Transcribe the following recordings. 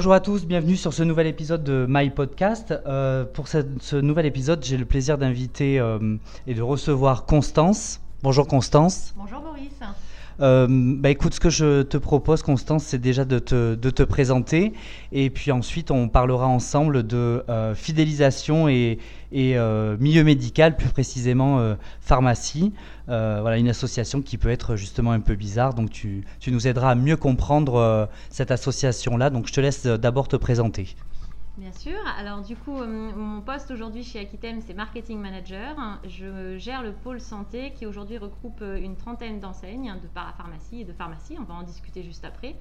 Bonjour à tous, bienvenue sur ce nouvel épisode de My Podcast. Euh, pour ce, nouvel épisode, j'ai le plaisir d'inviter euh, et de recevoir Constance. Bonjour Constance. Bonjour. Euh, bah écoute, ce que je te propose, Constance, c'est déjà de te, de te présenter. Et puis ensuite, on parlera ensemble de euh, fidélisation et, euh, milieu médical, plus précisément euh, pharmacie. Voilà, une association qui peut être justement un peu bizarre. Donc tu, tu nous aideras à mieux comprendre cette association-là. Donc je te laisse d'abord te présenter. Bien sûr. Alors du coup, euh, mon poste aujourd'hui chez Aquitem, c'est marketing manager. Je gère le pôle santé qui aujourd'hui regroupe euh, une trentaine d'enseignes de parapharmacie et de pharmacie. On va en discuter juste après.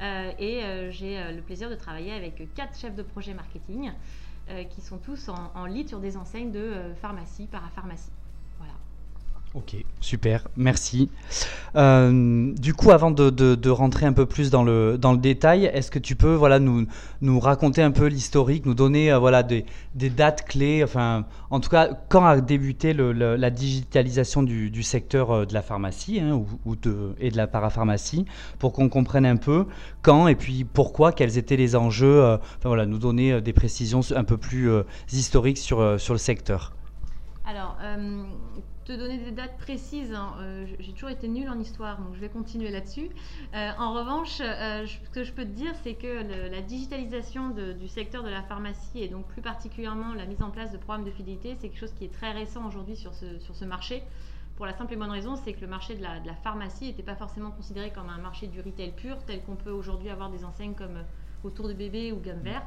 Euh, et j'ai le plaisir de travailler avec quatre chefs de projet marketing qui sont tous en, en lead sur des enseignes de pharmacie, parapharmacie. Ok, super, merci. Euh, du coup, avant de, de- rentrer un peu plus dans le, dans le détail, est-ce que tu peux voilà, nous, nous raconter un peu l'historique, nous donner euh, voilà, des, des dates clés, enfin, en tout cas, quand a débuté le- la digitalisation du, du secteur euh, de la pharmacie hein, ou, de, et de la parapharmacie, pour qu'on comprenne un peu quand et puis pourquoi, quels étaient les enjeux, enfin, voilà, nous donner des précisions un peu plus historiques sur, sur le secteur. Alors, te donner des dates précises, hein, euh, j'ai toujours été nulle en histoire, donc je vais continuer là-dessus. Euh, en revanche, euh, ce que je peux te dire, c'est que la digitalisation du secteur de la pharmacie et donc plus particulièrement la mise en place de programmes de fidélité, c'est quelque chose qui est très récent aujourd'hui sur ce, marché. Pour la simple et bonne raison, c'est que le marché de la, pharmacie n'était pas forcément considéré comme un marché du retail pur, tel qu'on peut aujourd'hui avoir des enseignes comme Autour de bébé ou Gamme Vert.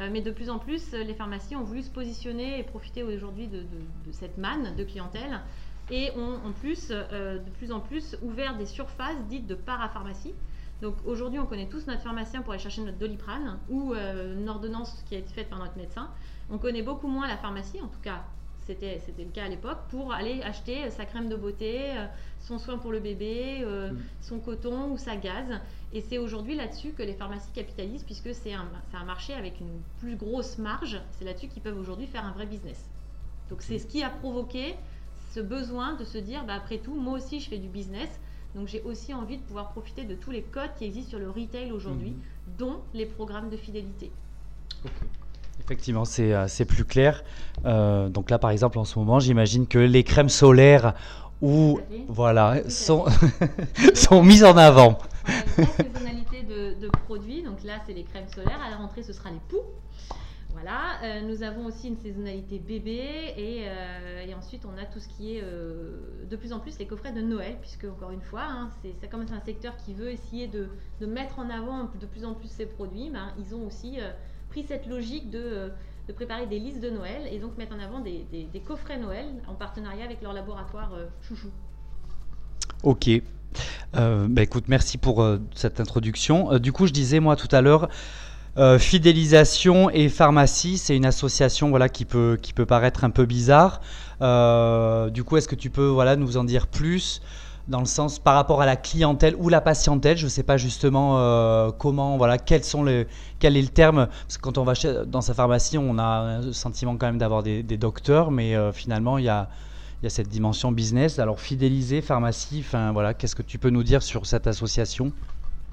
Euh, mais de plus en plus, euh, les pharmacies ont voulu se positionner et profiter aujourd'hui de, cette manne de clientèle et ont en plus, euh, de plus en plus, ouvert des surfaces dites de parapharmacie. Donc aujourd'hui, on connaît tous notre pharmacien pour aller chercher notre doliprane ou une ordonnance qui a été faite par notre médecin. On connaît beaucoup moins la pharmacie, en tout cas, c'était c'était le cas à l'époque, pour aller acheter euh, sa crème de beauté, euh, son soin pour le bébé, euh, Mm. son coton ou sa gaz. Et c'est aujourd'hui là-dessus que les pharmacies capitalisent, puisque c'est un, c'est un marché avec une plus grosse marge. C'est là-dessus qu'ils peuvent aujourd'hui faire un vrai business. Donc c'est ce qui a provoqué ce besoin de se dire, bah, après tout, moi aussi je fais du business. Donc j'ai aussi envie de pouvoir profiter de tous les codes qui existent sur le retail aujourd'hui, Mhm. dont les programmes de fidélité. Effectivement, c'est euh, c'est plus clair. Euh, donc là, par exemple, en ce moment, j'imagine que les crèmes solaires ou voilà sont sont mises en avant. On a une grosse saisonnalité de, de produits. Donc là, c'est les crèmes solaires. À la rentrée, ce sera les poux. Voilà. Euh, nous avons aussi une saisonnalité bébé. Et, euh, et ensuite, on a tout ce qui est euh, de plus en plus les coffrets de Noël. Puisque, encore une fois, hein, c'est c'est comme un secteur qui veut essayer de, mettre en avant de plus en plus ces produits. ben, ils ont aussi pris cette logique de, préparer des listes de Noël et donc mettre en avant des, coffrets Noël en partenariat avec leur laboratoire chouchou. Ok. Bah, écoute, merci pour cette introduction. Du coup, je disais moi tout à l'heure, euh, fidélisation et pharmacie, c'est une association voilà qui peut qui peut paraître un peu bizarre. Euh, du coup, est-ce que tu peux voilà nous en dire plus dans le sens par rapport à la clientèle ou la patientèle? Je ne sais pas justement euh, comment voilà quels sont quel est le terme? Parce que quand on va dans sa pharmacie, on a le sentiment quand même d'avoir des, des docteurs, mais finalement il y a y a cette dimension business. Alors fidéliser, pharmacie, voilà, qu'est-ce que tu peux nous dire sur cette association?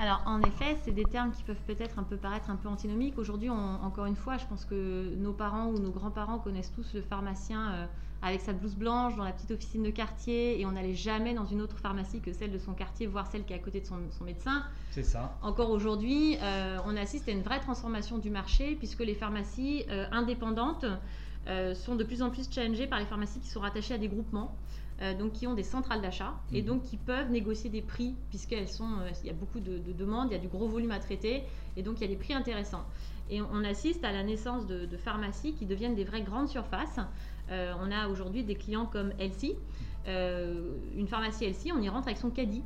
Alors, en effet, c'est des termes qui peuvent peut-être un peu paraître un peu antinomiques. Aujourd'hui, encore une fois, je pense que nos parents ou nos grands-parents connaissent tous le pharmacien euh, avec sa blouse blanche dans la petite officine de quartier et on n'allait jamais dans une autre pharmacie que celle de son quartier, voir celle qui est à côté de son, son médecin. C'est ça. Encore aujourd'hui, euh, on assiste à une vraie transformation du marché puisque les pharmacies euh, indépendantes sont de plus en plus challengées par les pharmacies qui sont rattachées à des groupements. Euh, donc qui ont des centrales d'achat et Mhm. donc qui peuvent négocier des prix puisqu'elles sont, euh, il y a beaucoup de, de demandes, il y a du gros volume à traiter et donc il y a des prix intéressants. Et on, assiste à la naissance de, de pharmacies qui deviennent des vraies grandes surfaces. Euh, on a aujourd'hui des clients comme Elsie, Euh, une pharmacie Elsie, on y rentre avec son caddie.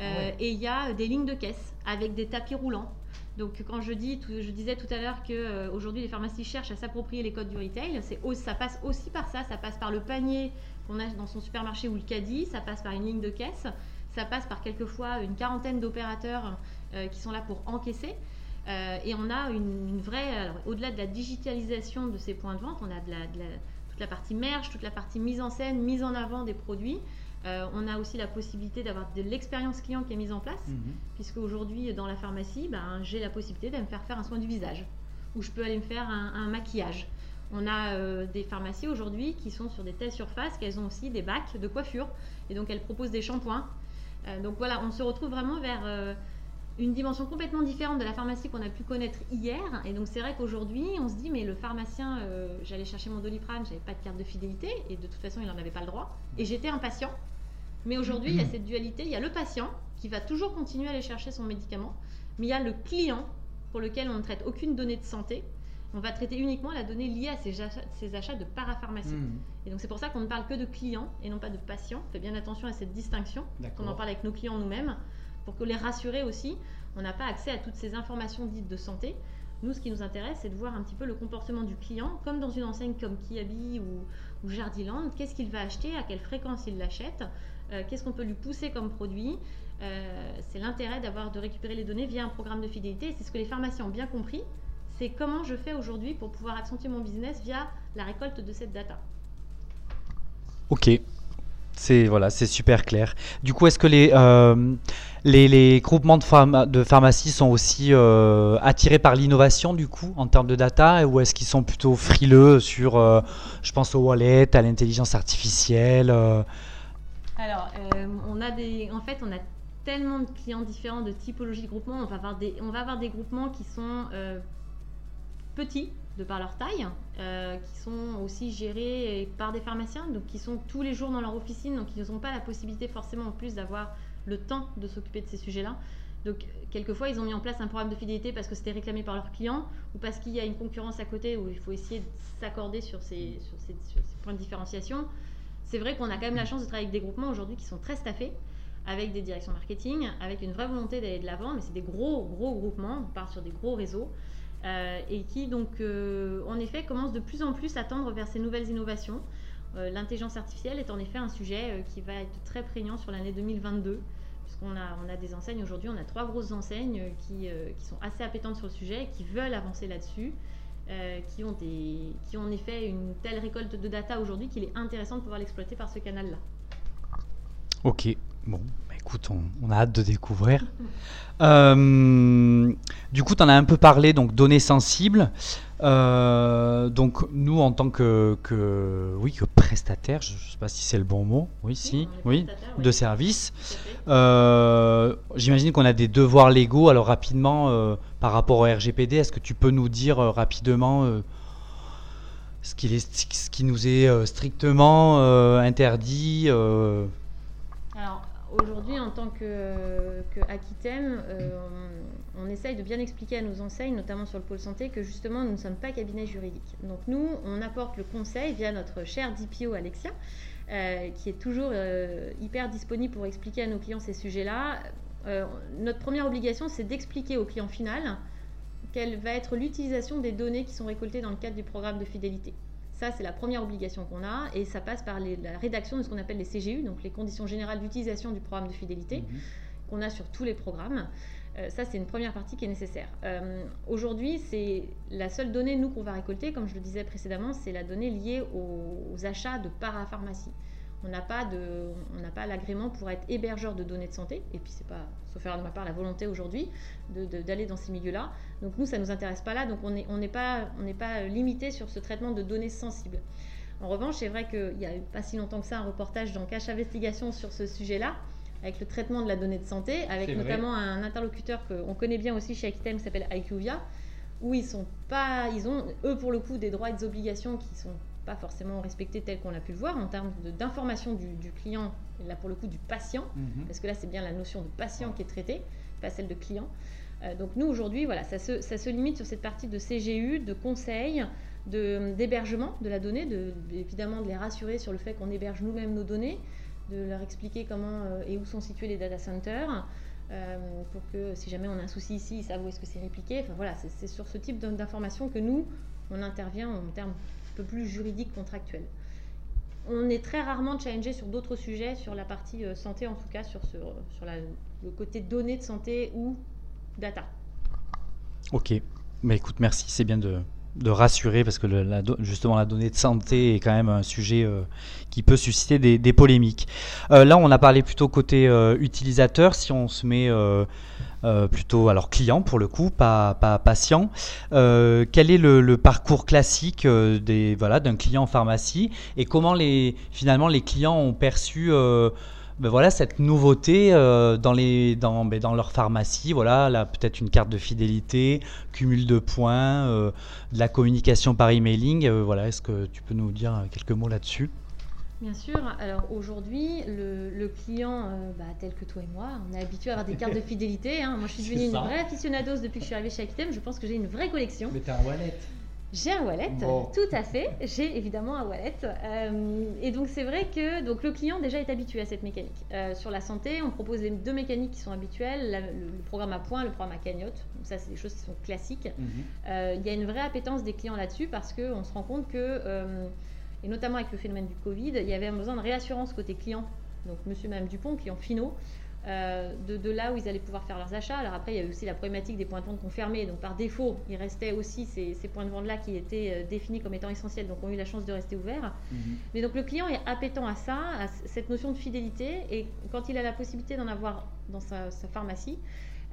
Euh, ouais. Et il y a des lignes de caisse avec des tapis roulants. Donc quand je, dis, je disais tout à l'heure qu'aujourd'hui les pharmacies cherchent à s'approprier les codes du retail, c'est ça passe aussi par ça, ça passe par le panier qu'on a dans son supermarché ou le caddie, ça passe par une ligne de caisse, ça passe par quelquefois une quarantaine d'opérateurs euh, qui sont là pour encaisser. Euh, et on a une, une vraie, au-delà de la digitalisation de ces points de vente, on a de la, de la- toute la partie merge, toute la partie mise en scène, mise en avant des produits. Euh, on a aussi la possibilité d'avoir de l'expérience client qui est mise en place, Mhm. puisque aujourd'hui dans la pharmacie, ben, j'ai la possibilité de me faire faire un soin du visage, ou je peux aller me faire un, un maquillage. On a euh, des pharmacies aujourd'hui qui sont sur des telles surfaces qu'elles ont aussi des bacs de coiffure, et donc elles proposent des shampoings. Euh, donc voilà, on se retrouve vraiment vers euh, une dimension complètement différente de la pharmacie qu'on a pu connaître hier. Et donc c'est vrai qu'aujourd'hui, on se dit, mais le pharmacien, j'allais chercher mon doliprane, j'avais pas de carte de fidélité, et de toute façon, il n'en avait pas le droit. Et j'étais un patient. Mais aujourd'hui, il y a cette dualité, il y a le patient qui va toujours continuer à aller chercher son médicament, mais il y a le client pour lequel on ne traite aucune donnée de santé. On va traiter uniquement la donnée liée à ses achats, ses achats de parapharmacie. Mhm. Et donc c'est pour ça qu'on ne parle que de clients et non pas de patients. Faites bien attention à cette distinction qu'on en parle avec nos clients nous-mêmes, pour que les rassurer aussi. On n'a pas accès à toutes ces informations dites de santé. Nous, ce qui nous intéresse, c'est de voir un petit peu le comportement du client, comme dans une enseigne comme Kiabi ou, ou Jardiland. Qu'est-ce qu'il va acheter, à quelle fréquence il l'achète, euh, qu'est-ce qu'on peut lui pousser comme produit. Euh, c'est l'intérêt d'avoir de récupérer les données via un programme de fidélité. C'est ce que les pharmaciens ont bien compris. C'est comment je fais aujourd'hui pour pouvoir accentuer mon business via la récolte de cette data. Ok, c'est voilà, c'est super clair. Du coup, est-ce que les, euh, les, les groupements de, pharma- de pharmacie sont aussi euh, attirés par l'innovation du coup en termes de data ou est-ce qu'ils sont plutôt frileux sur, euh, je pense au wallet, à l'intelligence artificielle Alors, on a des, en fait, on a tellement de clients différents, de typologies de groupements. On va avoir des, on va avoir des groupements qui sont petits de par leur taille, euh, qui sont aussi gérés par des pharmaciens, donc qui sont tous les jours dans leur officine, donc ils n'ont pas la possibilité forcément en plus d'avoir le temps de s'occuper de ces sujets-là. Donc, quelquefois, ils ont mis en place un programme de fidélité parce que c'était réclamé par leurs clients ou parce qu'il y a une concurrence à côté où il faut essayer de s'accorder sur ces, points de différenciation. C'est vrai qu'on a quand même la chance de travailler avec des groupements aujourd'hui qui sont très staffés, avec des directions marketing, avec une vraie volonté d'aller de l'avant, mais c'est des gros, gros groupements, on part sur des gros réseaux, euh, et qui donc, euh, en effet, commencent de plus en plus à tendre vers ces nouvelles innovations. Euh, L'intelligence artificielle est en effet un sujet qui va être très prégnant sur l'année 2022 puisqu'on a, on a des enseignes aujourd'hui, on a trois grosses enseignes qui, qui sont assez appétentes sur le sujet, et qui veulent avancer là-dessus, qui, ont des, qui ont en effet une telle récolte de data aujourd'hui qu'il est intéressant de pouvoir l'exploiter par ce canal-là. Ok, bon, écoute, on, on a hâte de découvrir. Euh, du coup, tu en as un peu parlé, donc données sensibles. Euh, donc nous, en tant que, que- oui, que prestataire, je ne sais pas si c'est le bon mot, oui, si, oui, de oui, service. Euh, J'imagine qu'on a des devoirs légaux. Alors rapidement, par rapport au RGPD, est-ce que tu peux nous dire rapidement ce, est, ce qui nous est strictement interdit Alors aujourd'hui, en tant que, euh, on, on essaye de bien expliquer à nos enseignes, notamment sur le pôle santé, que justement nous ne sommes pas cabinet juridique. Donc nous, on apporte le conseil via notre cher DPO Alexia, euh, qui est toujours euh, hyper disponible pour expliquer à nos clients ces sujets-là. Notre première obligation, c'est d'expliquer au client final quelle va être l'utilisation des données qui sont récoltées dans le cadre du programme de fidélité. Ça, c'est la première obligation qu'on a et ça passe par les- la rédaction de ce qu'on appelle les CGU, donc les conditions générales d'utilisation du programme de fidélité, qu'on a sur tous les programmes. Euh, ça, c'est une première partie qui est nécessaire. Euh, Aujourd'hui, c'est la seule donnée, nous, qu'on va récolter, comme je le disais précédemment, c'est la donnée liée aux, aux achats de parapharmacie. On n'a pas, de- on n'a pas l'agrément pour être hébergeur de données de santé, et puis c'est pas, sauf erreur de ma part, la volonté aujourd'hui de- de- d'aller dans ces milieux-là. Donc nous, ça ne nous intéresse pas là, donc on n'est on n'est pas, on pas limité sur ce traitement de données sensibles. En revanche, c'est vrai qu'il n'y a pas si longtemps que ça un reportage dans Cache Investigation sur ce sujet-là, avec le traitement de la donnée de santé, avec vrai. notamment un interlocuteur qu'on connaît bien aussi chez Aquitem qui s'appelle IQVIA, où ils sont pas, ils ont eux pour le coup des droits et des obligations qui sont pas forcément respectés tels qu'on a pu le voir en termes d'information du, du client, et là pour le coup du patient, Mhm. parce que là c'est bien la notion de patient qui est traitée, pas celle de client. Euh, donc nous aujourd'hui, voilà, ça se, ça se limite sur cette partie de CGU, de conseil, d'hébergement de, la donnée, de, évidemment de les rassurer sur le fait qu'on héberge nous-mêmes nos données, de leur expliquer comment euh, et où sont situés les data centers, euh, pour que si jamais on a un souci ici, ils savent où est-ce que c'est répliqué. Enfin voilà, c'est sur ce type d'in- d'informations que nous, on intervient en termes peu plus juridiques, contractuels. On est très rarement challengé sur d'autres sujets, sur la partie euh, santé en tout cas, sur, ce, sur le côté données de santé ou data. Ok. Mais écoute, merci. C'est bien de, de rassurer parce que justement la donnée de santé est quand même un sujet euh, qui peut susciter des, polémiques. Euh, là, on a parlé plutôt côté euh, utilisateur. Si on se met plutôt alors client pour le coup, pas, pas patient, quel est le, parcours classique des voilà d'un client en pharmacie et comment les finalement les clients ont perçu ben voilà, cette nouveauté euh, dans, les, dans, ben dans leur pharmacie. Voilà, là, peut-être une carte de fidélité, cumul de points, euh, de la communication par emailing. Euh, voilà, est-ce que tu peux nous dire quelques mots là-dessus? Bien sûr. Alors aujourd'hui, le, client, bah, tel que toi et moi, on est habitué à avoir des cartes de fidélité. Hein. Moi, je suis devenue une vraie aficionados depuis que je suis arrivée chez Aquitem. Je pense que j'ai une vraie collection. Mais t'as un wallet. J'ai un wallet, tout à fait. J'ai évidemment un wallet. Euh, et donc c'est vrai que donc, le client déjà est habitué à cette mécanique. Euh, sur la santé, on propose les deux mécaniques qui sont habituelles, le, programme à points, le programme à cagnotte. Donc, ça, c'est des choses qui sont classiques. Mhm. Euh, il y a une vraie appétence des clients là-dessus parce qu'on se rend compte que, et notamment avec le phénomène du Covid, il y avait un besoin de réassurance côté client. Donc monsieur et madame Dupont, clients finaux, euh, de, là où ils allaient pouvoir faire leurs achats. Alors après, il y a aussi la problématique des points de vente qu'on fermait. Donc par défaut, il restait aussi ces, points de vente-là qui étaient euh, définis comme étant essentiels, donc ont eu la chance de rester ouverts. Mhm. Mais donc le client est appétant à ça, à cette notion de fidélité. Et quand il a la possibilité d'en avoir dans sa, pharmacie,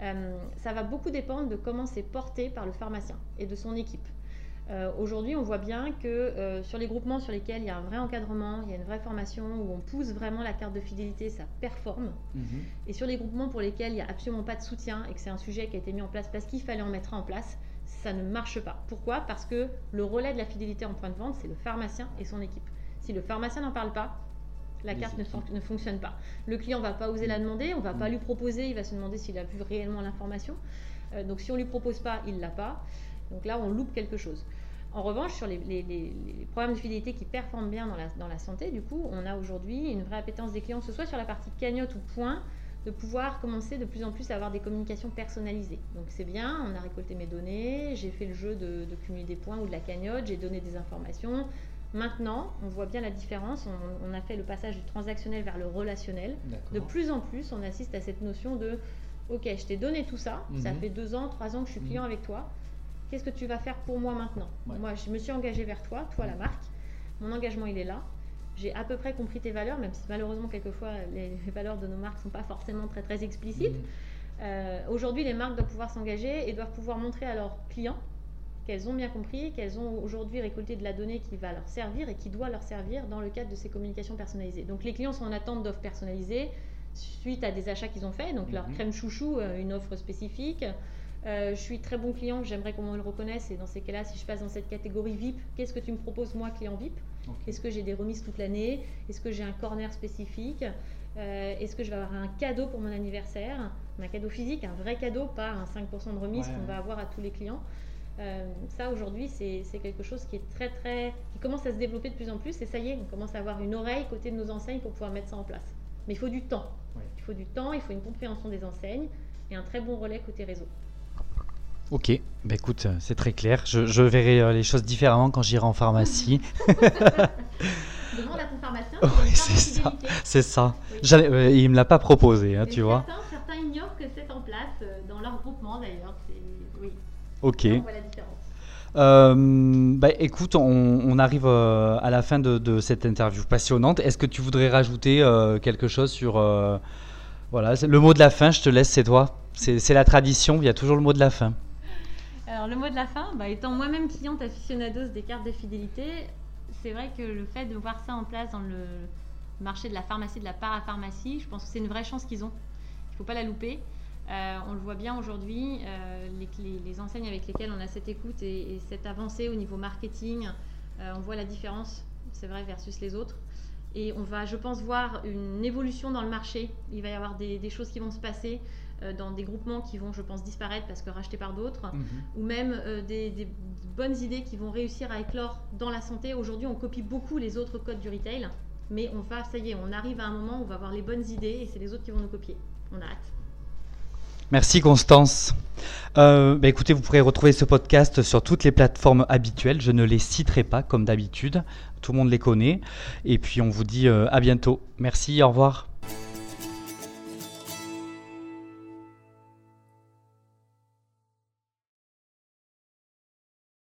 euh, ça va beaucoup dépendre de comment c'est porté par le pharmacien et de son équipe. Euh, aujourd'hui, on voit bien que euh, sur les groupements sur lesquels il y a un vrai encadrement, il y a une vraie formation, où on pousse vraiment la carte de fidélité, ça performe. Mhm. Et sur les groupements pour lesquels il n'y a absolument pas de soutien et que c'est un sujet qui a été mis en place parce qu'il fallait en mettre en place, ça ne marche pas. Pourquoi? Parce que le relais de la fidélité en point de vente, c'est le pharmacien et son équipe. Si le pharmacien n'en parle pas, la carte ne, fonctionne pas. Le client ne va pas oser la demander, on ne va pas mhm. lui proposer, il va se demander s'il a vu réellement l'information. Euh, donc si on ne lui propose pas, il ne l'a pas. Donc là, on loupe quelque chose. En revanche, sur les, programmes de fidélité qui performent bien dans la, santé, du coup, on a aujourd'hui une vraie appétence des clients, que ce soit sur la partie cagnotte ou point, de pouvoir commencer de plus en plus à avoir des communications personnalisées. Donc c'est bien, on a récolté mes données, j'ai fait le jeu de, cumuler des points ou de la cagnotte, j'ai donné des informations. Maintenant, on voit bien la différence, on, a fait le passage du transactionnel vers le relationnel. De plus en plus, on assiste à cette notion de, ok, je t'ai donné tout ça, ça mhm. fait deux ans, trois ans que je suis client mhm. avec toi, Qu'est-ce que tu vas faire pour moi maintenant Moi, je me suis engagée vers toi, toi la marque. Mon engagement, il est là. J'ai à peu près compris tes valeurs, même si malheureusement, quelquefois, les, valeurs de nos marques ne sont pas forcément très, très explicites. Mhm. Euh, aujourd'hui, les marques doivent pouvoir s'engager et doivent pouvoir montrer à leurs clients qu'elles ont bien compris, qu'elles ont aujourd'hui récolté de la donnée qui va leur servir et qui doit leur servir dans le cadre de ces communications personnalisées. Donc les clients sont en attente d'offres personnalisées suite à des achats qu'ils ont faits, donc leur mhm. crème chouchou, euh, une offre spécifique, euh, je suis très bon client, j'aimerais qu'on me le reconnaisse. Et dans ces cas-là, si je passe dans cette catégorie VIP, qu'est-ce que tu me proposes, moi, client VIP Est-ce que j'ai des remises toute l'année Est-ce que j'ai un corner spécifique euh, Est-ce que je vais avoir un cadeau pour mon anniversaire Un cadeau physique, un vrai cadeau, pas un 5% de remise qu'on va avoir à tous les clients. Euh, ça aujourd'hui c'est quelque chose qui est très très qui commence à se développer de plus en plus. Et ça y est on commence à avoir une oreille côté de nos enseignes pour pouvoir mettre ça en place. Mais il faut du temps. Il faut du temps il faut une compréhension des enseignes et un très bon relais côté réseau Ok, bah écoute, euh, c'est très clair. Je, verrai euh, les choses différemment quand j'irai en pharmacie. Demande à ton pharmacien. Oui, c'est ça. C'est ça. Euh, il me l'a pas proposé, hein, tu vois. Certains ignorent que c'est en place dans leur groupement d'ailleurs. Oui. Ok. Euh, bah, écoute, on, arrive à la fin de, cette interview passionnante. Est-ce que tu voudrais rajouter quelque chose sur voilà le mot de la fin Je te laisse, c'est toi. C'est la tradition. Il y a toujours le mot de la fin. Alors le mot de la fin, bah, étant moi-même cliente aficionados des cartes de fidélité, c'est vrai que le fait de voir ça en place dans le marché de la pharmacie, de la parapharmacie, je pense que c'est une vraie chance qu'ils ont. Il ne faut pas la louper. Euh, on le voit bien aujourd'hui, euh, les, enseignes avec lesquelles on a cette écoute et, cette avancée au niveau marketing, euh, on voit la différence, c'est vrai, versus les autres. Et on va, je pense, voir une évolution dans le marché. Il va y avoir des choses qui vont se passer. Euh, dans des groupements qui vont, je pense, disparaître parce que rachetés par d'autres, mhm. ou même euh, des, bonnes idées qui vont réussir à éclore dans la santé. Aujourd'hui, on copie beaucoup les autres codes du retail, mais on va, ça y est, on arrive à un moment où on va avoir les bonnes idées et c'est les autres qui vont nous copier. On a hâte. Merci Constance. Euh, bah, écoutez, vous pourrez retrouver ce podcast sur toutes les plateformes habituelles. Je ne les citerai pas comme d'habitude. Tout le monde les connaît. Et puis on vous dit à bientôt. Merci, au revoir.